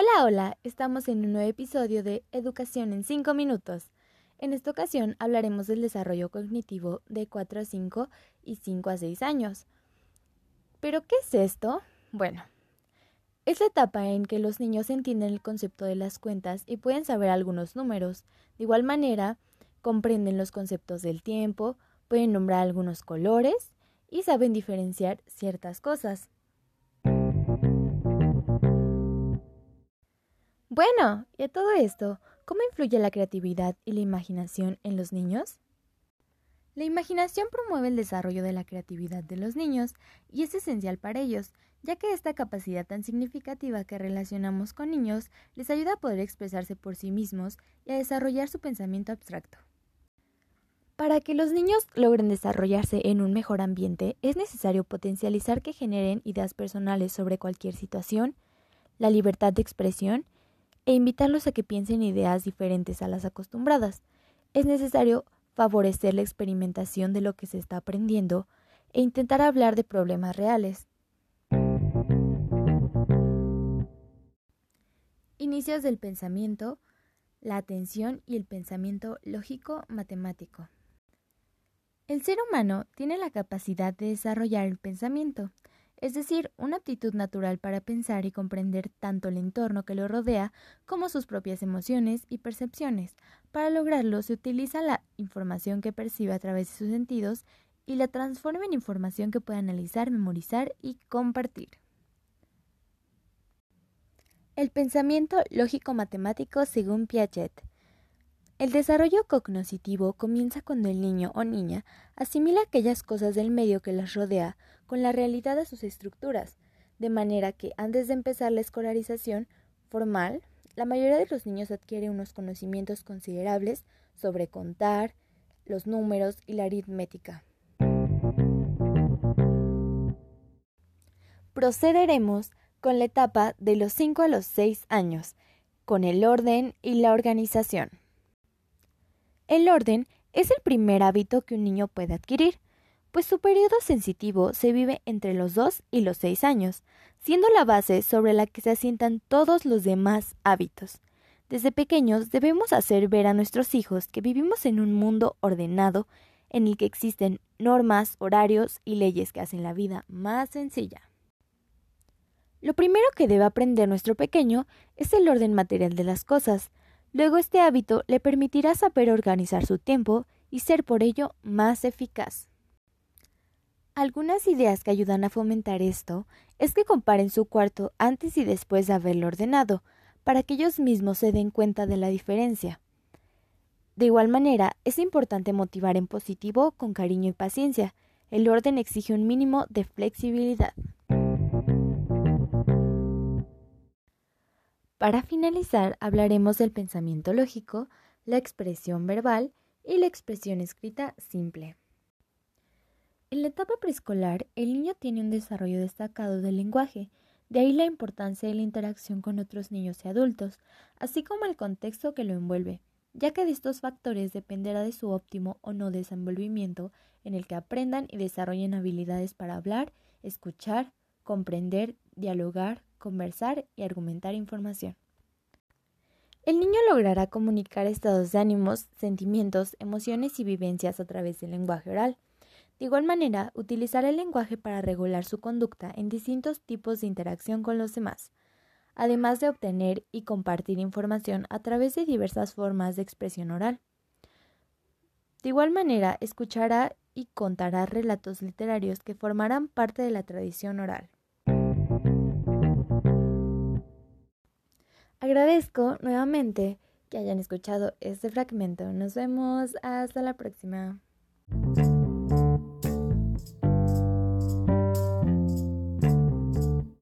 Hola, hola, estamos en un nuevo episodio de Educación en 5 minutos. En esta ocasión hablaremos del desarrollo cognitivo de 4 a 5 y 5 a 6 años. ¿Pero qué es esto? Bueno, es la etapa en que los niños entienden el concepto de las cuentas y pueden saber algunos números. De igual manera, comprenden los conceptos del tiempo, pueden nombrar algunos colores y saben diferenciar ciertas cosas. Bueno, y a todo esto, ¿cómo influye la creatividad y la imaginación en los niños? La imaginación promueve el desarrollo de la creatividad de los niños y es esencial para ellos, ya que esta capacidad tan significativa que relacionamos con niños les ayuda a poder expresarse por sí mismos y a desarrollar su pensamiento abstracto. Para que los niños logren desarrollarse en un mejor ambiente, es necesario potencializar que generen ideas personales sobre cualquier situación, la libertad de expresión e invitarlos a que piensen ideas diferentes a las acostumbradas. Es necesario favorecer la experimentación de lo que se está aprendiendo e intentar hablar de problemas reales. Inicios del pensamiento, la atención y el pensamiento lógico-matemático. El ser humano tiene la capacidad de desarrollar el pensamiento es decir, una aptitud natural para pensar y comprender tanto el entorno que lo rodea como sus propias emociones y percepciones. Para lograrlo se utiliza la información que percibe a través de sus sentidos y la transforma en información que puede analizar, memorizar y compartir. El pensamiento lógico-matemático según Piaget. El desarrollo cognoscitivo comienza cuando el niño o niña asimila aquellas cosas del medio que las rodea con la realidad de sus estructuras, de manera que antes de empezar la escolarización formal, la mayoría de los niños adquiere unos conocimientos considerables sobre contar, los números y la aritmética. Procederemos con la etapa de los 5 a los 6 años, con el orden y la organización. El orden es el primer hábito que un niño puede adquirir, pues su periodo sensitivo se vive entre los 2 y los 6 años, siendo la base sobre la que se asientan todos los demás hábitos. Desde pequeños debemos hacer ver a nuestros hijos que vivimos en un mundo ordenado en el que existen normas, horarios y leyes que hacen la vida más sencilla. Lo primero que debe aprender nuestro pequeño es el orden material de las cosas, Luego este hábito le permitirá saber organizar su tiempo y ser por ello más eficaz. Algunas ideas que ayudan a fomentar esto es que comparen su cuarto antes y después de haberlo ordenado, para que ellos mismos se den cuenta de la diferencia. De igual manera, es importante motivar en positivo con cariño y paciencia. El orden exige un mínimo de flexibilidad. Para finalizar, hablaremos del pensamiento lógico, la expresión verbal y la expresión escrita simple. En la etapa preescolar, el niño tiene un desarrollo destacado del lenguaje, de ahí la importancia de la interacción con otros niños y adultos, así como el contexto que lo envuelve, ya que de estos factores dependerá de su óptimo o no desenvolvimiento en el que aprendan y desarrollen habilidades para hablar, escuchar, comprender, dialogar, conversar y argumentar información. El niño logrará comunicar estados de ánimos, sentimientos, emociones y vivencias a través del lenguaje oral. De igual manera, utilizará el lenguaje para regular su conducta en distintos tipos de interacción con los demás, además de obtener y compartir información a través de diversas formas de expresión oral. De igual manera, escuchará y contará relatos literarios que formarán parte de la tradición oral. Agradezco nuevamente que hayan escuchado este fragmento. Nos vemos hasta la próxima.